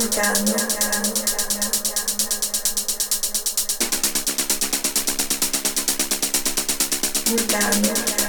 Mutando. Mutando.